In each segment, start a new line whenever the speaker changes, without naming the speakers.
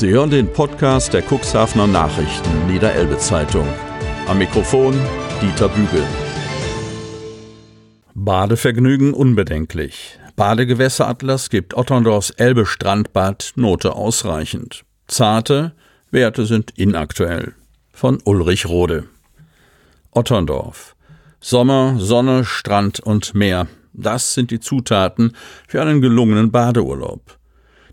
Sie hören den Podcast der Cuxhavener Nachrichten Niederelbe Zeitung. Am Mikrofon Dieter Bügel. Badevergnügen unbedenklich. Badegewässeratlas gibt Otterndorfs Elbe Strandbad Note ausreichend. Zarte Werte sind inaktuell. Von Ulrich Rode. Otterndorf. Sommer, Sonne, Strand und Meer. Das sind die Zutaten für einen gelungenen Badeurlaub.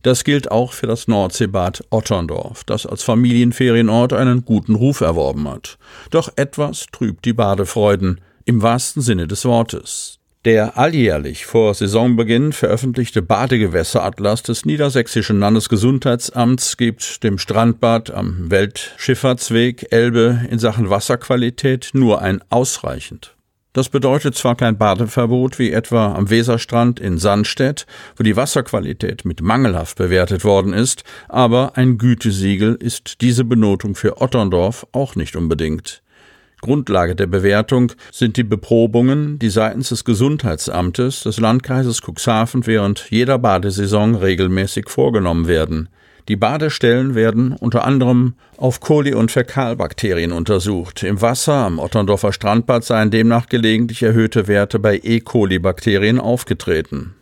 Das gilt auch für das Nordseebad Otterndorf, das als Familienferienort einen guten Ruf erworben hat. Doch etwas trübt die Badefreuden, im wahrsten Sinne des Wortes. Der alljährlich vor Saisonbeginn veröffentlichte Badegewässeratlas des Niedersächsischen Landesgesundheitsamts gibt dem Strandbad am Weltschifffahrtsweg Elbe in Sachen Wasserqualität nur ein ausreichend das bedeutet zwar kein Badeverbot wie etwa am Weserstrand in Sandstedt, wo die Wasserqualität mit mangelhaft bewertet worden ist, aber ein Gütesiegel ist diese Benotung für Otterndorf auch nicht unbedingt. Grundlage der Bewertung sind die Beprobungen, die seitens des Gesundheitsamtes des Landkreises Cuxhaven während jeder Badesaison regelmäßig vorgenommen werden. Die Badestellen werden unter anderem auf Koli- und Fäkalbakterien untersucht. Im Wasser am Otterndorfer Strandbad seien demnach gelegentlich erhöhte Werte bei E. coli-Bakterien aufgetreten.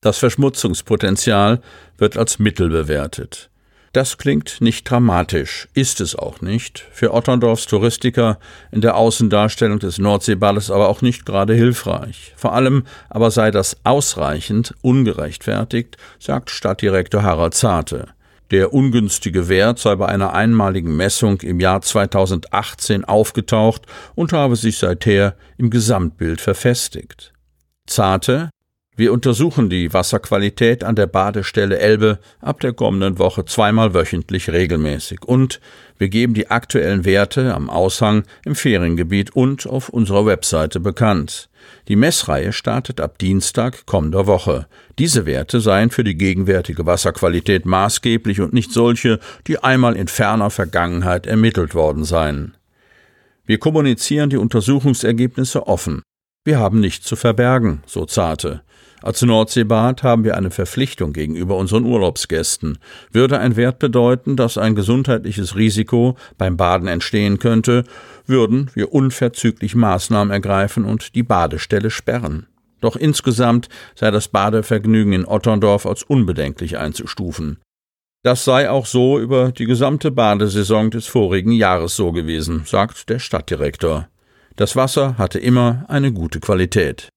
Das Verschmutzungspotenzial wird als Mittel bewertet. Das klingt nicht dramatisch, ist es auch nicht, für Otterndorfs Touristiker in der Außendarstellung des Nordseebades aber auch nicht gerade hilfreich. Vor allem aber sei das ausreichend ungerechtfertigt, sagt Stadtdirektor Harald Zarte. Der ungünstige Wert sei bei einer einmaligen Messung im Jahr 2018 aufgetaucht und habe sich seither im Gesamtbild verfestigt. Zarte, wir untersuchen die Wasserqualität an der Badestelle Elbe ab der kommenden Woche zweimal wöchentlich regelmäßig und wir geben die aktuellen Werte am Aushang im Feriengebiet und auf unserer Webseite bekannt. Die Messreihe startet ab Dienstag kommender Woche. Diese Werte seien für die gegenwärtige Wasserqualität maßgeblich und nicht solche, die einmal in ferner Vergangenheit ermittelt worden seien. Wir kommunizieren die Untersuchungsergebnisse offen. Wir haben nichts zu verbergen, so Zarte. Als Nordseebad haben wir eine Verpflichtung gegenüber unseren Urlaubsgästen. Würde ein Wert bedeuten, dass ein gesundheitliches Risiko beim Baden entstehen könnte, würden wir unverzüglich Maßnahmen ergreifen und die Badestelle sperren. Doch insgesamt sei das Badevergnügen in Otterndorf als unbedenklich einzustufen. Das sei auch so über die gesamte Badesaison des vorigen Jahres so gewesen, sagt der Stadtdirektor. Das Wasser hatte immer eine gute Qualität.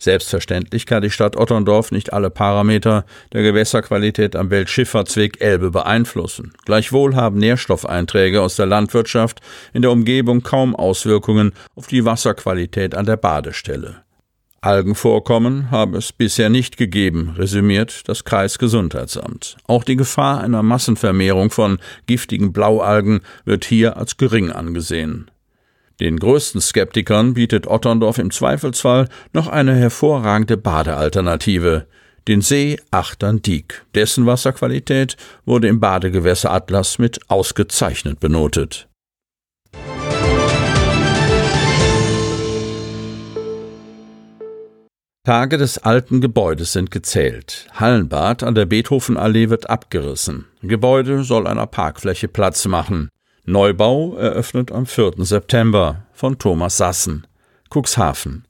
Selbstverständlich kann die Stadt Otterndorf nicht alle Parameter der Gewässerqualität am Weltschifffahrtsweg Elbe beeinflussen. Gleichwohl haben Nährstoffeinträge aus der Landwirtschaft in der Umgebung kaum Auswirkungen auf die Wasserqualität an der Badestelle. Algenvorkommen habe es bisher nicht gegeben, resümiert das Kreisgesundheitsamt. Auch die Gefahr einer Massenvermehrung von giftigen Blaualgen wird hier als gering angesehen. Den größten Skeptikern bietet Otterndorf im Zweifelsfall noch eine hervorragende Badealternative, den See Achterndiek. Dessen Wasserqualität wurde im Badegewässeratlas mit ausgezeichnet benotet. Tage des alten Gebäudes sind gezählt. Hallenbad an der Beethovenallee wird abgerissen. Gebäude soll einer Parkfläche Platz machen. Neubau eröffnet am 4. September von Thomas Sassen, Cuxhaven.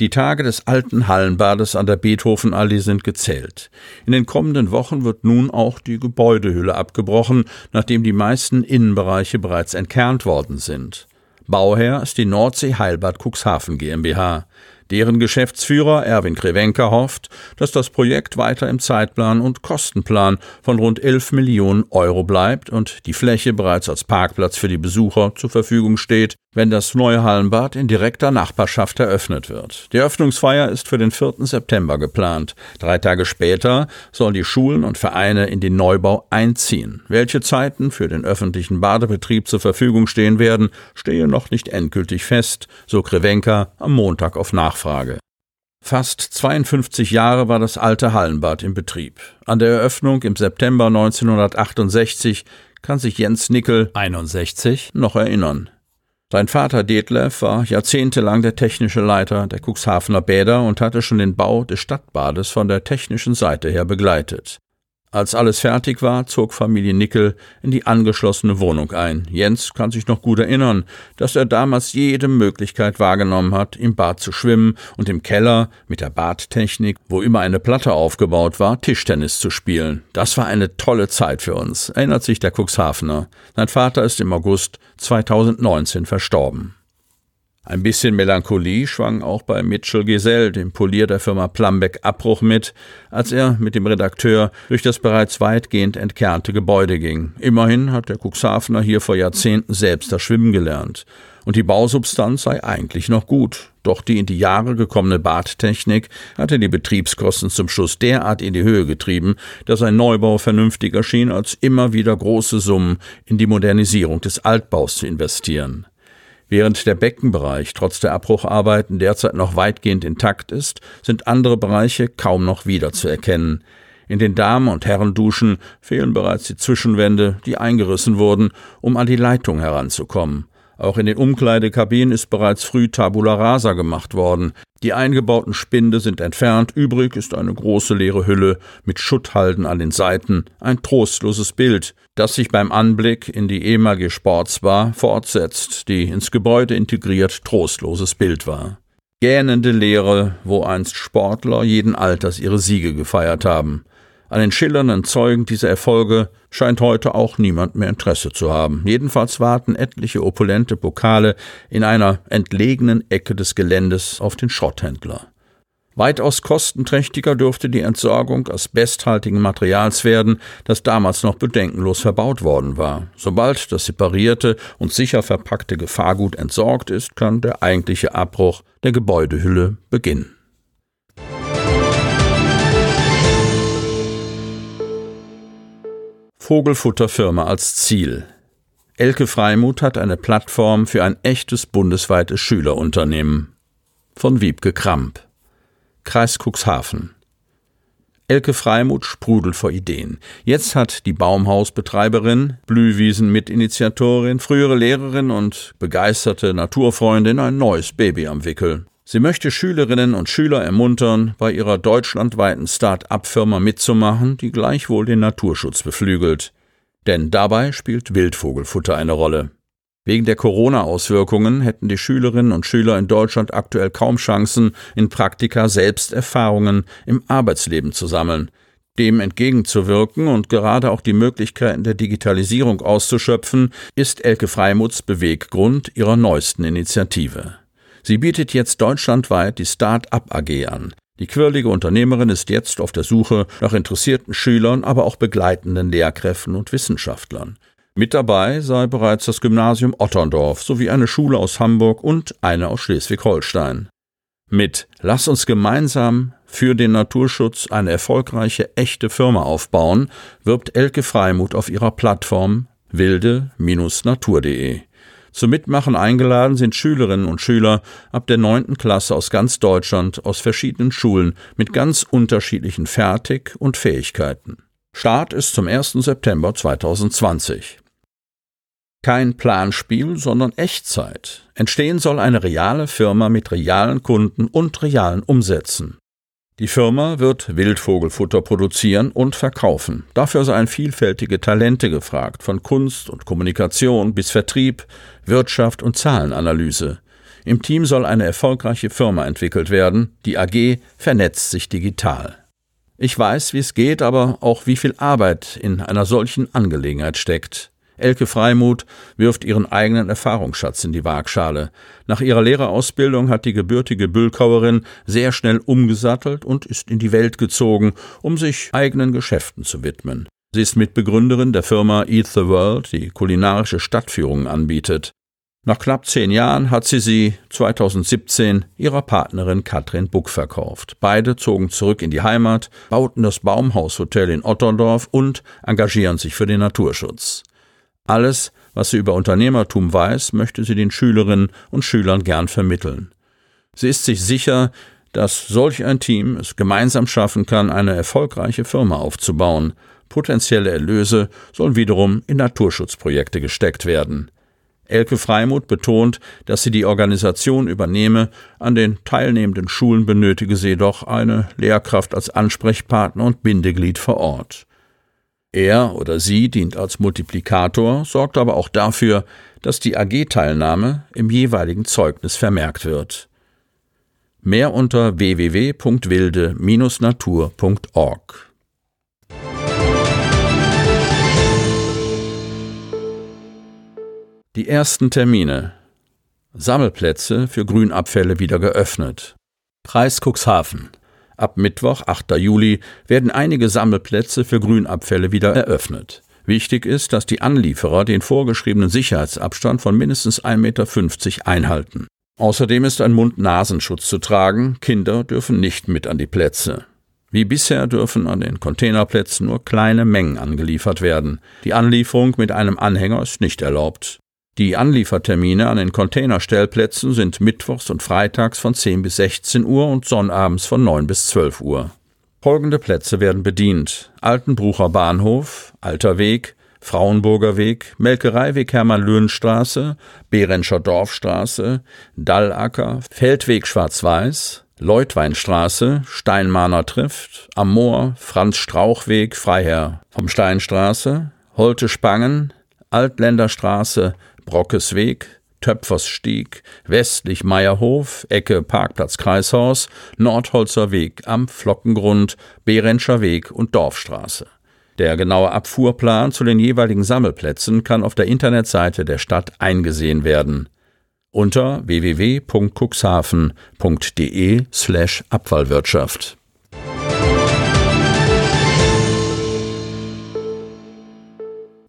Die Tage des alten Hallenbades an der Beethovenallee sind gezählt. In den kommenden Wochen wird nun auch die Gebäudehülle abgebrochen, nachdem die meisten Innenbereiche bereits entkernt worden sind. Bauherr ist die Nordsee Heilbad Cuxhaven GmbH. Deren Geschäftsführer Erwin Krewenker hofft, dass das Projekt weiter im Zeitplan und Kostenplan von rund 11 Millionen Euro bleibt und die Fläche bereits als Parkplatz für die Besucher zur Verfügung steht, wenn das neue Hallenbad in direkter Nachbarschaft eröffnet wird. Die Öffnungsfeier ist für den 4. September geplant. Drei Tage später sollen die Schulen und Vereine in den Neubau einziehen. Welche Zeiten für den öffentlichen Badebetrieb zur Verfügung stehen werden, stehe noch nicht endgültig fest, so Krewenka am Montag auf Nachfrage. Fast 52 Jahre war das alte Hallenbad im Betrieb. An der Eröffnung im September 1968 kann sich Jens Nickel 61 noch erinnern. Sein Vater Detlef war jahrzehntelang der technische Leiter der Cuxhavener Bäder und hatte schon den Bau des Stadtbades von der technischen Seite her begleitet. Als alles fertig war, zog Familie Nickel in die angeschlossene Wohnung ein. Jens kann sich noch gut erinnern, dass er damals jede Möglichkeit wahrgenommen hat, im Bad zu schwimmen und im Keller mit der Badtechnik, wo immer eine Platte aufgebaut war, Tischtennis zu spielen. Das war eine tolle Zeit für uns, erinnert sich der Cuxhavener. Sein Vater ist im August 2019 verstorben. Ein bisschen Melancholie schwang auch bei Mitchell Gesell, dem Polier der Firma Plumbeck Abbruch mit, als er mit dem Redakteur durch das bereits weitgehend entkernte Gebäude ging. Immerhin hat der Cuxhavener hier vor Jahrzehnten selbst das Schwimmen gelernt. Und die Bausubstanz sei eigentlich noch gut. Doch die in die Jahre gekommene Badtechnik hatte die Betriebskosten zum Schluss derart in die Höhe getrieben, dass ein Neubau vernünftiger schien, als immer wieder große Summen in die Modernisierung des Altbaus zu investieren. Während der Beckenbereich trotz der Abbrucharbeiten derzeit noch weitgehend intakt ist, sind andere Bereiche kaum noch wiederzuerkennen. In den Damen- und Herrenduschen fehlen bereits die Zwischenwände, die eingerissen wurden, um an die Leitung heranzukommen. Auch in den Umkleidekabinen ist bereits früh Tabula rasa gemacht worden. Die eingebauten Spinde sind entfernt, übrig ist eine große leere Hülle mit Schutthalden an den Seiten, ein trostloses Bild, das sich beim Anblick in die ehemalige Sportsbar fortsetzt, die ins Gebäude integriert trostloses Bild war. Gähnende Leere, wo einst Sportler jeden Alters ihre Siege gefeiert haben. An den schillernden Zeugen dieser Erfolge scheint heute auch niemand mehr Interesse zu haben. Jedenfalls warten etliche opulente Pokale in einer entlegenen Ecke des Geländes auf den Schrotthändler. Weitaus kostenträchtiger dürfte die Entsorgung asbesthaltigen Materials werden, das damals noch bedenkenlos verbaut worden war. Sobald das separierte und sicher verpackte Gefahrgut entsorgt ist, kann der eigentliche Abbruch der Gebäudehülle beginnen. Vogelfutterfirma als Ziel. Elke Freimuth hat eine Plattform für ein echtes bundesweites Schülerunternehmen. Von Wiebke Kramp. Kreis Cuxhaven. Elke Freimuth sprudelt vor Ideen. Jetzt hat die Baumhausbetreiberin, Blühwiesen-Mitinitiatorin, frühere Lehrerin und begeisterte Naturfreundin ein neues Baby am Wickel. Sie möchte Schülerinnen und Schüler ermuntern, bei ihrer deutschlandweiten Start-up-Firma mitzumachen, die gleichwohl den Naturschutz beflügelt. Denn dabei spielt Wildvogelfutter eine Rolle. Wegen der Corona-Auswirkungen hätten die Schülerinnen und Schüler in Deutschland aktuell kaum Chancen, in Praktika selbst Erfahrungen im Arbeitsleben zu sammeln. Dem entgegenzuwirken und gerade auch die Möglichkeiten der Digitalisierung auszuschöpfen, ist Elke Freimuths Beweggrund ihrer neuesten Initiative. Sie bietet jetzt deutschlandweit die Start-up AG an. Die quirlige Unternehmerin ist jetzt auf der Suche nach interessierten Schülern, aber auch begleitenden Lehrkräften und Wissenschaftlern. Mit dabei sei bereits das Gymnasium Otterndorf sowie eine Schule aus Hamburg und eine aus Schleswig-Holstein. Mit Lass uns gemeinsam für den Naturschutz eine erfolgreiche echte Firma aufbauen, wirbt Elke Freimuth auf ihrer Plattform wilde-natur.de. Zum Mitmachen eingeladen sind Schülerinnen und Schüler ab der neunten Klasse aus ganz Deutschland, aus verschiedenen Schulen mit ganz unterschiedlichen Fertig- und Fähigkeiten. Start ist zum 1. September 2020. Kein Planspiel, sondern Echtzeit. Entstehen soll eine reale Firma mit realen Kunden und realen Umsätzen. Die Firma wird Wildvogelfutter produzieren und verkaufen. Dafür seien vielfältige Talente gefragt, von Kunst und Kommunikation bis Vertrieb, Wirtschaft und Zahlenanalyse. Im Team soll eine erfolgreiche Firma entwickelt werden. Die AG vernetzt sich digital. Ich weiß, wie es geht, aber auch wie viel Arbeit in einer solchen Angelegenheit steckt. Elke Freimuth wirft ihren eigenen Erfahrungsschatz in die Waagschale. Nach ihrer Lehrerausbildung hat die gebürtige Bülkauerin sehr schnell umgesattelt und ist in die Welt gezogen, um sich eigenen Geschäften zu widmen. Sie ist Mitbegründerin der Firma Eat the World, die kulinarische Stadtführungen anbietet. Nach knapp zehn Jahren hat sie sie 2017 ihrer Partnerin Katrin Buck verkauft. Beide zogen zurück in die Heimat, bauten das Baumhaushotel in Otterndorf und engagieren sich für den Naturschutz. Alles, was sie über Unternehmertum weiß, möchte sie den Schülerinnen und Schülern gern vermitteln. Sie ist sich sicher, dass solch ein Team es gemeinsam schaffen kann, eine erfolgreiche Firma aufzubauen. Potenzielle Erlöse sollen wiederum in Naturschutzprojekte gesteckt werden. Elke Freimuth betont, dass sie die Organisation übernehme, an den teilnehmenden Schulen benötige sie jedoch eine Lehrkraft als Ansprechpartner und Bindeglied vor Ort. Er oder sie dient als Multiplikator, sorgt aber auch dafür, dass die AG-Teilnahme im jeweiligen Zeugnis vermerkt wird. Mehr unter www.wilde-natur.org. Die ersten Termine. Sammelplätze für Grünabfälle wieder geöffnet. Preis Cuxhaven. Ab Mittwoch, 8. Juli, werden einige Sammelplätze für Grünabfälle wieder eröffnet. Wichtig ist, dass die Anlieferer den vorgeschriebenen Sicherheitsabstand von mindestens 1,50 Meter einhalten. Außerdem ist ein Mund-Nasenschutz zu tragen, Kinder dürfen nicht mit an die Plätze. Wie bisher dürfen an den Containerplätzen nur kleine Mengen angeliefert werden. Die Anlieferung mit einem Anhänger ist nicht erlaubt. Die Anliefertermine an den Containerstellplätzen sind mittwochs und freitags von 10 bis 16 Uhr und sonnabends von 9 bis 12 Uhr. Folgende Plätze werden bedient: Altenbrucher Bahnhof, Alter Weg, Frauenburger Weg, Melkereiweg Hermann-Löhn-Straße, Behrenscher Dorfstraße, Dallacker, Feldweg Schwarz-Weiß, Leutweinstraße, Steinmahner trifft, Amor, Franz-Strauch-Weg, Freiherr vom Steinstraße, Holte Spangen, Altländerstraße, Brockesweg, Töpfersstieg, westlich Meierhof, Ecke Parkplatz Kreishaus, Nordholzer Weg am Flockengrund, Behrenscher Weg und Dorfstraße. Der genaue Abfuhrplan zu den jeweiligen Sammelplätzen kann auf der Internetseite der Stadt eingesehen werden. Unter www.cuxhaven.de slash Abfallwirtschaft.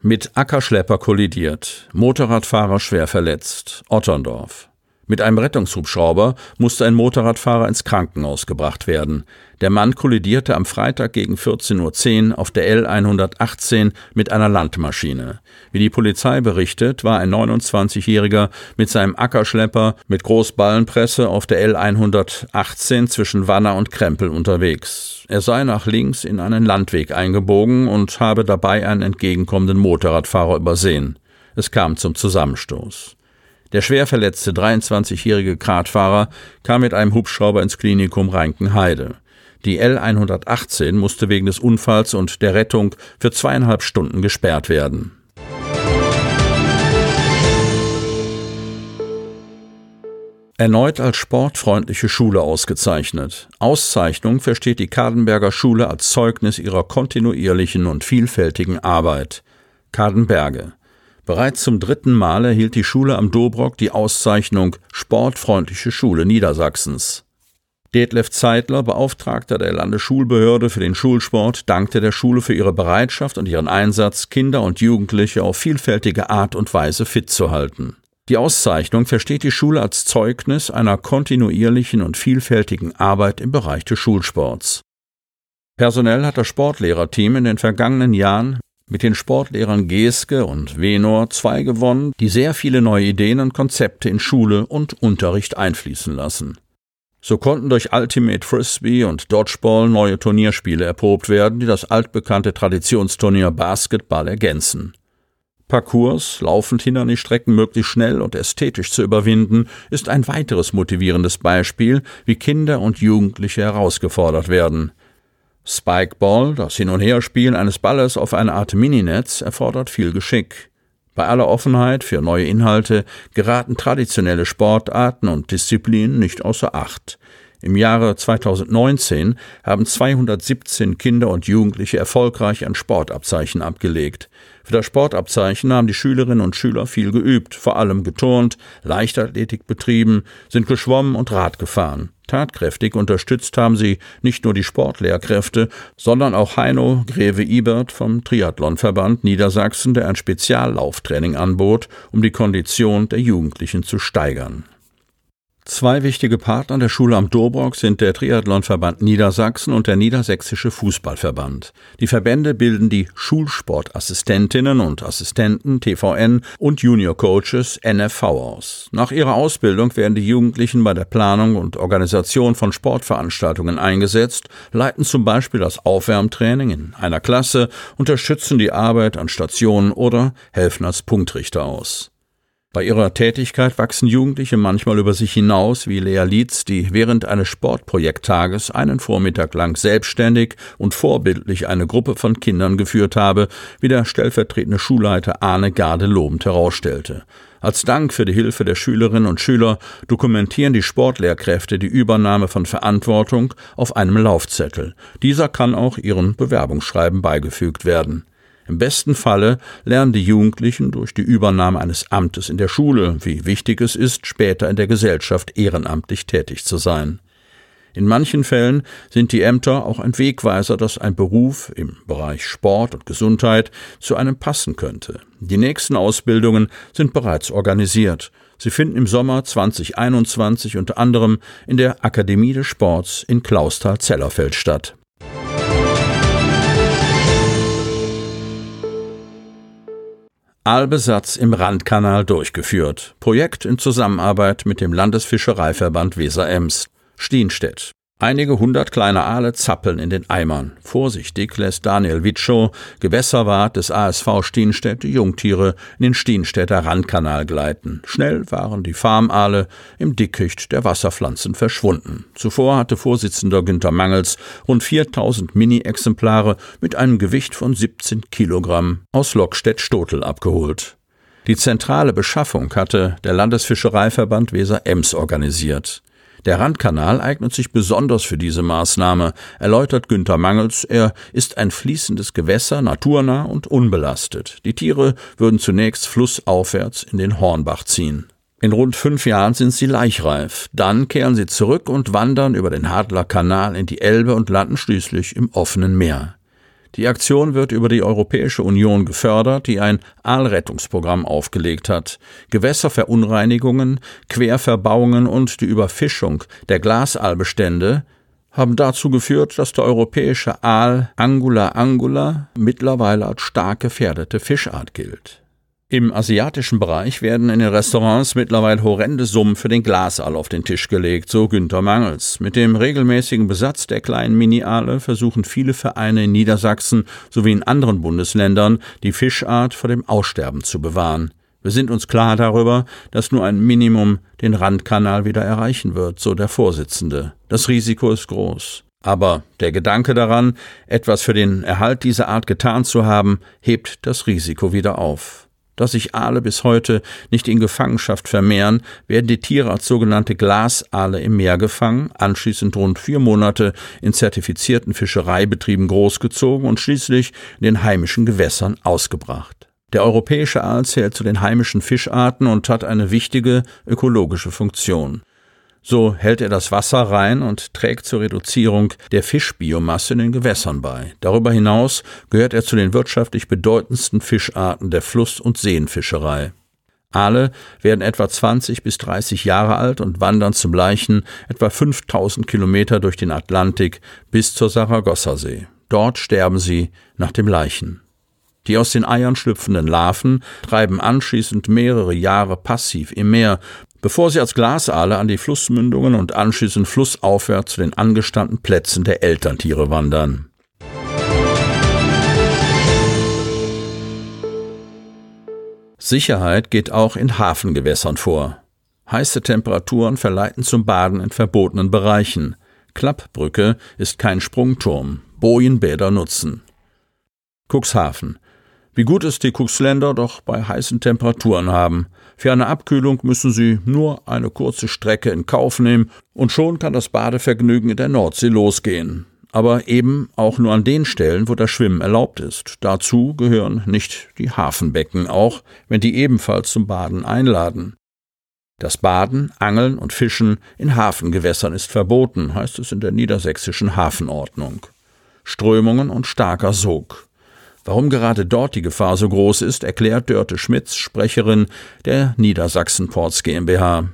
Mit Ackerschlepper kollidiert, Motorradfahrer schwer verletzt, Otterndorf. Mit einem Rettungshubschrauber musste ein Motorradfahrer ins Krankenhaus gebracht werden. Der Mann kollidierte am Freitag gegen 14.10 Uhr auf der L118 mit einer Landmaschine. Wie die Polizei berichtet, war ein 29-Jähriger mit seinem Ackerschlepper mit Großballenpresse auf der L118 zwischen Wanner und Krempel unterwegs. Er sei nach links in einen Landweg eingebogen und habe dabei einen entgegenkommenden Motorradfahrer übersehen. Es kam zum Zusammenstoß. Der schwer verletzte 23-jährige Kratfahrer kam mit einem Hubschrauber ins Klinikum Reinkenheide. Die L118 musste wegen des Unfalls und der Rettung für zweieinhalb Stunden gesperrt werden. Erneut als sportfreundliche Schule ausgezeichnet. Auszeichnung versteht die Kadenberger Schule als Zeugnis ihrer kontinuierlichen und vielfältigen Arbeit. Kadenberge Bereits zum dritten Mal erhielt die Schule am Dobrock die Auszeichnung Sportfreundliche Schule Niedersachsens. Detlef Zeitler, Beauftragter der Landesschulbehörde für den Schulsport, dankte der Schule für ihre Bereitschaft und ihren Einsatz, Kinder und Jugendliche auf vielfältige Art und Weise fit zu halten. Die Auszeichnung versteht die Schule als Zeugnis einer kontinuierlichen und vielfältigen Arbeit im Bereich des Schulsports. Personell hat das Sportlehrerteam in den vergangenen Jahren mit den Sportlehrern Geske und Wenor zwei gewonnen, die sehr viele neue Ideen und Konzepte in Schule und Unterricht einfließen lassen. So konnten durch Ultimate Frisbee und Dodgeball neue Turnierspiele erprobt werden, die das altbekannte Traditionsturnier Basketball ergänzen. Parcours, laufend Hindernisstrecken möglichst schnell und ästhetisch zu überwinden, ist ein weiteres motivierendes Beispiel, wie Kinder und Jugendliche herausgefordert werden. Spikeball, das Hin- und Herspielen eines Balles auf eine Art Mininetz, erfordert viel Geschick. Bei aller Offenheit für neue Inhalte geraten traditionelle Sportarten und Disziplinen nicht außer Acht. Im Jahre 2019 haben 217 Kinder und Jugendliche erfolgreich ein Sportabzeichen abgelegt. Für das Sportabzeichen haben die Schülerinnen und Schüler viel geübt, vor allem geturnt, Leichtathletik betrieben, sind geschwommen und Rad gefahren. Tatkräftig unterstützt haben sie nicht nur die Sportlehrkräfte, sondern auch Heino Greve Ibert vom Triathlonverband Niedersachsen, der ein Speziallauftraining anbot, um die Kondition der Jugendlichen zu steigern. Zwei wichtige Partner der Schule am Dobrock sind der Triathlonverband Niedersachsen und der Niedersächsische Fußballverband. Die Verbände bilden die Schulsportassistentinnen und Assistenten TVN und Junior Coaches NFV aus. Nach ihrer Ausbildung werden die Jugendlichen bei der Planung und Organisation von Sportveranstaltungen eingesetzt, leiten zum Beispiel das Aufwärmtraining in einer Klasse, unterstützen die Arbeit an Stationen oder helfen als Punktrichter aus. Bei ihrer Tätigkeit wachsen Jugendliche manchmal über sich hinaus, wie Lea Lietz, die während eines Sportprojekttages einen Vormittag lang selbstständig und vorbildlich eine Gruppe von Kindern geführt habe, wie der stellvertretende Schulleiter Arne Garde lobend herausstellte. Als Dank für die Hilfe der Schülerinnen und Schüler dokumentieren die Sportlehrkräfte die Übernahme von Verantwortung auf einem Laufzettel. Dieser kann auch ihren Bewerbungsschreiben beigefügt werden. Im besten Falle lernen die Jugendlichen durch die Übernahme eines Amtes in der Schule, wie wichtig es ist, später in der Gesellschaft ehrenamtlich tätig zu sein. In manchen Fällen sind die Ämter auch ein Wegweiser, dass ein Beruf im Bereich Sport und Gesundheit zu einem passen könnte. Die nächsten Ausbildungen sind bereits organisiert. Sie finden im Sommer 2021 unter anderem in der Akademie des Sports in Klausthal-Zellerfeld statt. Aalbesatz im Randkanal durchgeführt. Projekt in Zusammenarbeit mit dem Landesfischereiverband Weser-Ems. Stienstedt. Einige hundert kleine Aale zappeln in den Eimern. Vorsichtig lässt Daniel Witschow, Gewässerwart des ASV Stienstedt, die Jungtiere in den Stienstädter Randkanal gleiten. Schnell waren die Farmaale im Dickicht der Wasserpflanzen verschwunden. Zuvor hatte Vorsitzender Günter Mangels rund 4000 Mini-Exemplare mit einem Gewicht von 17 Kilogramm aus Lockstedt-Stotel abgeholt. Die zentrale Beschaffung hatte der Landesfischereiverband Weser-Ems organisiert. Der Randkanal eignet sich besonders für diese Maßnahme, erläutert Günther Mangels. Er ist ein fließendes Gewässer, naturnah und unbelastet. Die Tiere würden zunächst flussaufwärts in den Hornbach ziehen. In rund fünf Jahren sind sie laichreif. Dann kehren sie zurück und wandern über den Hadler Kanal in die Elbe und landen schließlich im offenen Meer. Die Aktion wird über die Europäische Union gefördert, die ein Aalrettungsprogramm aufgelegt hat. Gewässerverunreinigungen, Querverbauungen und die Überfischung der Glasaalbestände haben dazu geführt, dass der europäische Aal Angula angula mittlerweile als stark gefährdete Fischart gilt. Im asiatischen Bereich werden in den Restaurants mittlerweile horrende Summen für den Glasaal auf den Tisch gelegt, so Günter Mangels. Mit dem regelmäßigen Besatz der kleinen Mini-Aale versuchen viele Vereine in Niedersachsen sowie in anderen Bundesländern, die Fischart vor dem Aussterben zu bewahren. Wir sind uns klar darüber, dass nur ein Minimum den Randkanal wieder erreichen wird, so der Vorsitzende. Das Risiko ist groß. Aber der Gedanke daran, etwas für den Erhalt dieser Art getan zu haben, hebt das Risiko wieder auf dass sich Aale bis heute nicht in Gefangenschaft vermehren, werden die Tiere als sogenannte Glasaale im Meer gefangen, anschließend rund vier Monate in zertifizierten Fischereibetrieben großgezogen und schließlich in den heimischen Gewässern ausgebracht. Der europäische Aal zählt zu den heimischen Fischarten und hat eine wichtige ökologische Funktion. So hält er das Wasser rein und trägt zur Reduzierung der Fischbiomasse in den Gewässern bei. Darüber hinaus gehört er zu den wirtschaftlich bedeutendsten Fischarten der Fluss- und Seenfischerei. Aale werden etwa 20 bis 30 Jahre alt und wandern zum Leichen etwa 5000 Kilometer durch den Atlantik bis zur Saragossa-See. Dort sterben sie nach dem Leichen. Die aus den Eiern schlüpfenden Larven treiben anschließend mehrere Jahre passiv im Meer, bevor sie als Glasaale an die Flussmündungen und anschließend flussaufwärts zu den angestammten Plätzen der Elterntiere wandern. Sicherheit geht auch in Hafengewässern vor. Heiße Temperaturen verleiten zum Baden in verbotenen Bereichen. Klappbrücke ist kein Sprungturm. Bojenbäder nutzen. Cuxhaven. Wie gut es die Cuxländer doch bei heißen Temperaturen haben. Für eine Abkühlung müssen sie nur eine kurze Strecke in Kauf nehmen und schon kann das Badevergnügen in der Nordsee losgehen. Aber eben auch nur an den Stellen, wo das Schwimmen erlaubt ist. Dazu gehören nicht die Hafenbecken, auch wenn die ebenfalls zum Baden einladen. Das Baden, Angeln und Fischen in Hafengewässern ist verboten, heißt es in der niedersächsischen Hafenordnung. Strömungen und starker Sog. Warum gerade dort die Gefahr so groß ist, erklärt Dörte Schmitz, Sprecherin der Niedersachsen Ports GmbH.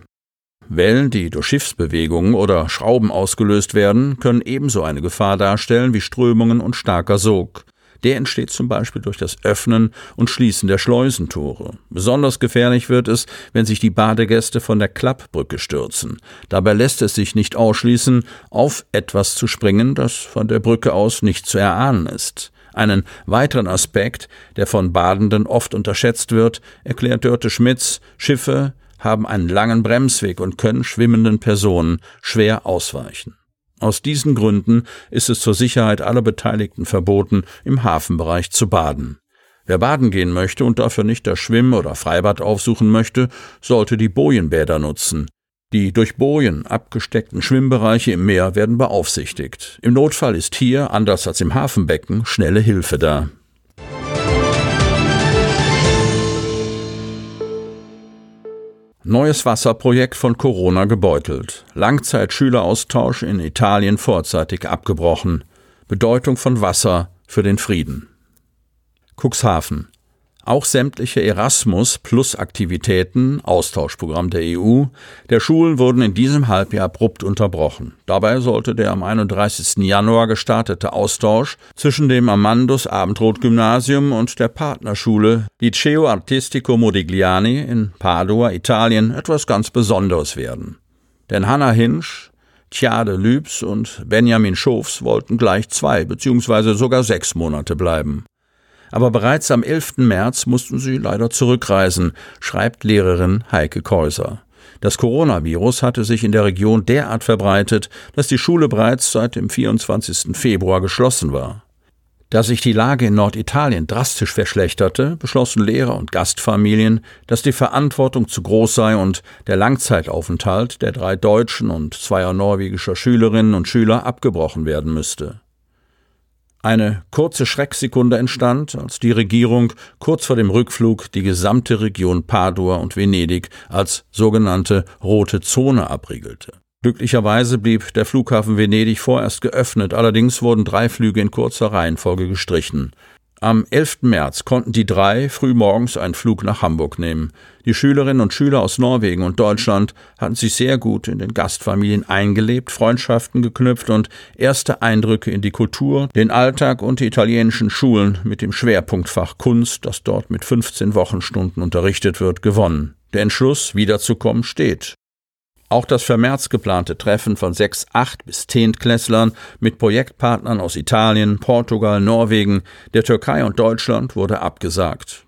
Wellen, die durch Schiffsbewegungen oder Schrauben ausgelöst werden, können ebenso eine Gefahr darstellen wie Strömungen und starker Sog. Der entsteht zum Beispiel durch das Öffnen und Schließen der Schleusentore. Besonders gefährlich wird es, wenn sich die Badegäste von der Klappbrücke stürzen. Dabei lässt es sich nicht ausschließen, auf etwas zu springen, das von der Brücke aus nicht zu erahnen ist. Einen weiteren Aspekt, der von Badenden oft unterschätzt wird, erklärt Dörte Schmitz, Schiffe haben einen langen Bremsweg und können schwimmenden Personen schwer ausweichen. Aus diesen Gründen ist es zur Sicherheit aller Beteiligten verboten, im Hafenbereich zu baden. Wer baden gehen möchte und dafür nicht das Schwimm- oder Freibad aufsuchen möchte, sollte die Bojenbäder nutzen. Die durch Bojen abgesteckten Schwimmbereiche im Meer werden beaufsichtigt. Im Notfall ist hier, anders als im Hafenbecken, schnelle Hilfe da. Neues Wasserprojekt von Corona gebeutelt. Langzeitschüleraustausch in Italien vorzeitig abgebrochen. Bedeutung von Wasser für den Frieden. Cuxhaven. Auch sämtliche Erasmus Plus Aktivitäten, Austauschprogramm der EU, der Schulen wurden in diesem Halbjahr abrupt unterbrochen. Dabei sollte der am 31. Januar gestartete Austausch zwischen dem Amandus Abendrot Gymnasium und der Partnerschule Liceo Artistico Modigliani in Padua, Italien, etwas ganz Besonderes werden. Denn Hannah Hinsch, Tjade Lübs und Benjamin Schofs wollten gleich zwei bzw. sogar sechs Monate bleiben. Aber bereits am 11. März mussten sie leider zurückreisen, schreibt Lehrerin Heike Käuser. Das Coronavirus hatte sich in der Region derart verbreitet, dass die Schule bereits seit dem 24. Februar geschlossen war. Da sich die Lage in Norditalien drastisch verschlechterte, beschlossen Lehrer und Gastfamilien, dass die Verantwortung zu groß sei und der Langzeitaufenthalt der drei deutschen und zweier norwegischer Schülerinnen und Schüler abgebrochen werden müsste. Eine kurze Schrecksekunde entstand, als die Regierung kurz vor dem Rückflug die gesamte Region Padua und Venedig als sogenannte rote Zone abriegelte. Glücklicherweise blieb der Flughafen Venedig vorerst geöffnet, allerdings wurden drei Flüge in kurzer Reihenfolge gestrichen. Am 11. März konnten die drei frühmorgens einen Flug nach Hamburg nehmen. Die Schülerinnen und Schüler aus Norwegen und Deutschland hatten sich sehr gut in den Gastfamilien eingelebt, Freundschaften geknüpft und erste Eindrücke in die Kultur, den Alltag und die italienischen Schulen mit dem Schwerpunktfach Kunst, das dort mit 15 Wochenstunden unterrichtet wird, gewonnen. Der Entschluss, wiederzukommen, steht. Auch das für März geplante Treffen von sechs, acht bis Zehntklässlern mit Projektpartnern aus Italien, Portugal, Norwegen, der Türkei und Deutschland wurde abgesagt.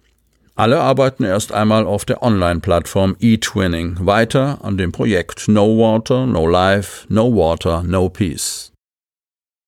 Alle arbeiten erst einmal auf der Online-Plattform eTwinning weiter an dem Projekt No Water, No Life, No Water, No Peace.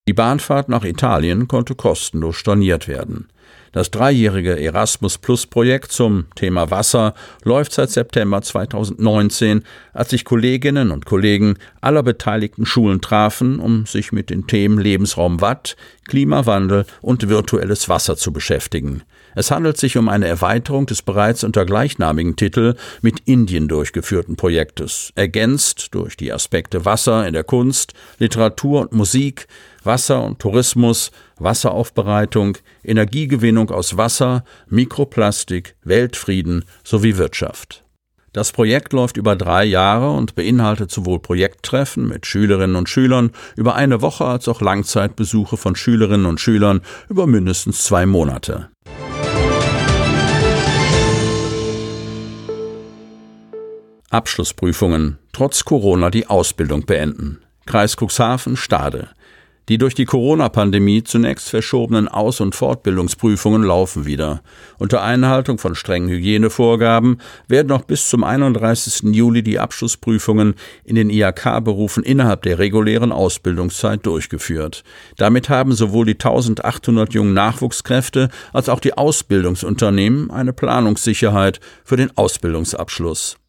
Die Bahnfahrt nach Italien konnte kostenlos storniert werden. Das dreijährige Erasmus Plus Projekt zum Thema Wasser läuft seit September 2019, als sich Kolleginnen und Kollegen aller beteiligten Schulen trafen, um sich mit den Themen Lebensraum Watt, Klimawandel und virtuelles Wasser zu beschäftigen. Es handelt sich um eine Erweiterung des bereits unter gleichnamigen Titel mit Indien durchgeführten Projektes, ergänzt durch die Aspekte Wasser in der Kunst, Literatur und Musik, Wasser und Tourismus, Wasseraufbereitung, Energiegewinnung aus Wasser, Mikroplastik, Weltfrieden sowie Wirtschaft. Das Projekt läuft über drei Jahre und beinhaltet sowohl Projekttreffen mit Schülerinnen und Schülern über eine Woche als auch Langzeitbesuche von Schülerinnen und Schülern über mindestens zwei Monate. Abschlussprüfungen. Trotz Corona die Ausbildung beenden. Kreis Cuxhaven, Stade. Die durch die Corona-Pandemie zunächst verschobenen Aus- und Fortbildungsprüfungen laufen wieder. Unter Einhaltung von strengen Hygienevorgaben werden noch bis zum 31. Juli die Abschlussprüfungen in den IHK-Berufen innerhalb der regulären Ausbildungszeit durchgeführt. Damit haben sowohl die 1800 jungen Nachwuchskräfte als auch die Ausbildungsunternehmen eine Planungssicherheit für den Ausbildungsabschluss.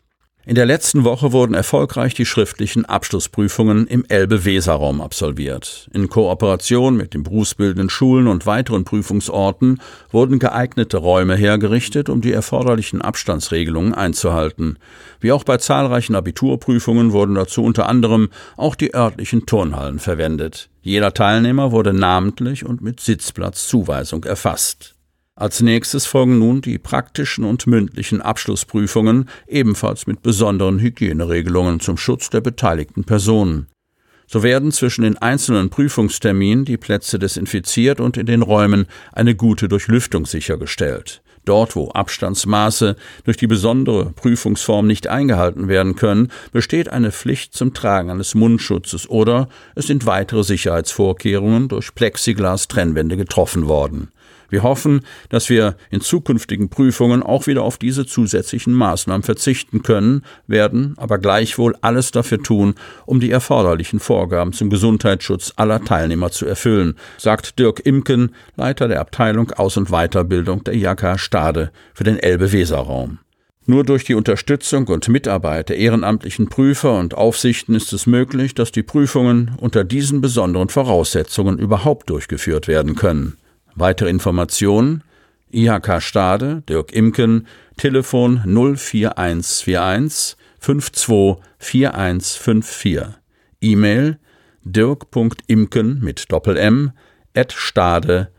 In der letzten Woche wurden erfolgreich die schriftlichen Abschlussprüfungen im Elbe-Weser-Raum absolviert. In Kooperation mit den berufsbildenden Schulen und weiteren Prüfungsorten wurden geeignete Räume hergerichtet, um die erforderlichen Abstandsregelungen einzuhalten. Wie auch bei zahlreichen Abiturprüfungen wurden dazu unter anderem auch die örtlichen Turnhallen verwendet. Jeder Teilnehmer wurde namentlich und mit Sitzplatzzuweisung erfasst. Als nächstes folgen nun die praktischen und mündlichen Abschlussprüfungen, ebenfalls mit besonderen Hygieneregelungen zum Schutz der beteiligten Personen. So werden zwischen den einzelnen Prüfungsterminen die Plätze desinfiziert und in den Räumen eine gute Durchlüftung sichergestellt. Dort, wo Abstandsmaße durch die besondere Prüfungsform nicht eingehalten werden können, besteht eine Pflicht zum Tragen eines Mundschutzes oder es sind weitere Sicherheitsvorkehrungen durch Plexiglas-Trennwände getroffen worden. Wir hoffen, dass wir in zukünftigen Prüfungen auch wieder auf diese zusätzlichen Maßnahmen verzichten können, werden aber gleichwohl alles dafür tun, um die erforderlichen Vorgaben zum Gesundheitsschutz aller Teilnehmer zu erfüllen, sagt Dirk Imken, Leiter der Abteilung Aus- und Weiterbildung der IHK Stade für den Elbe-Weser-Raum. Nur durch die Unterstützung und Mitarbeit der ehrenamtlichen Prüfer und Aufsichten ist es möglich, dass die Prüfungen unter diesen besonderen Voraussetzungen überhaupt durchgeführt werden können. Weitere Informationen IHK Stade, Dirk Imken, Telefon 04141 524154. E-Mail dirk.imken mit Doppel M at stade.ihk.de.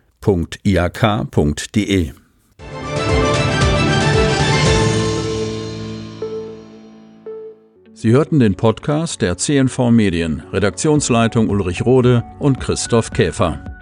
Sie hörten den Podcast der CNV Medien, Redaktionsleitung Ulrich Rode und Christoph Käfer.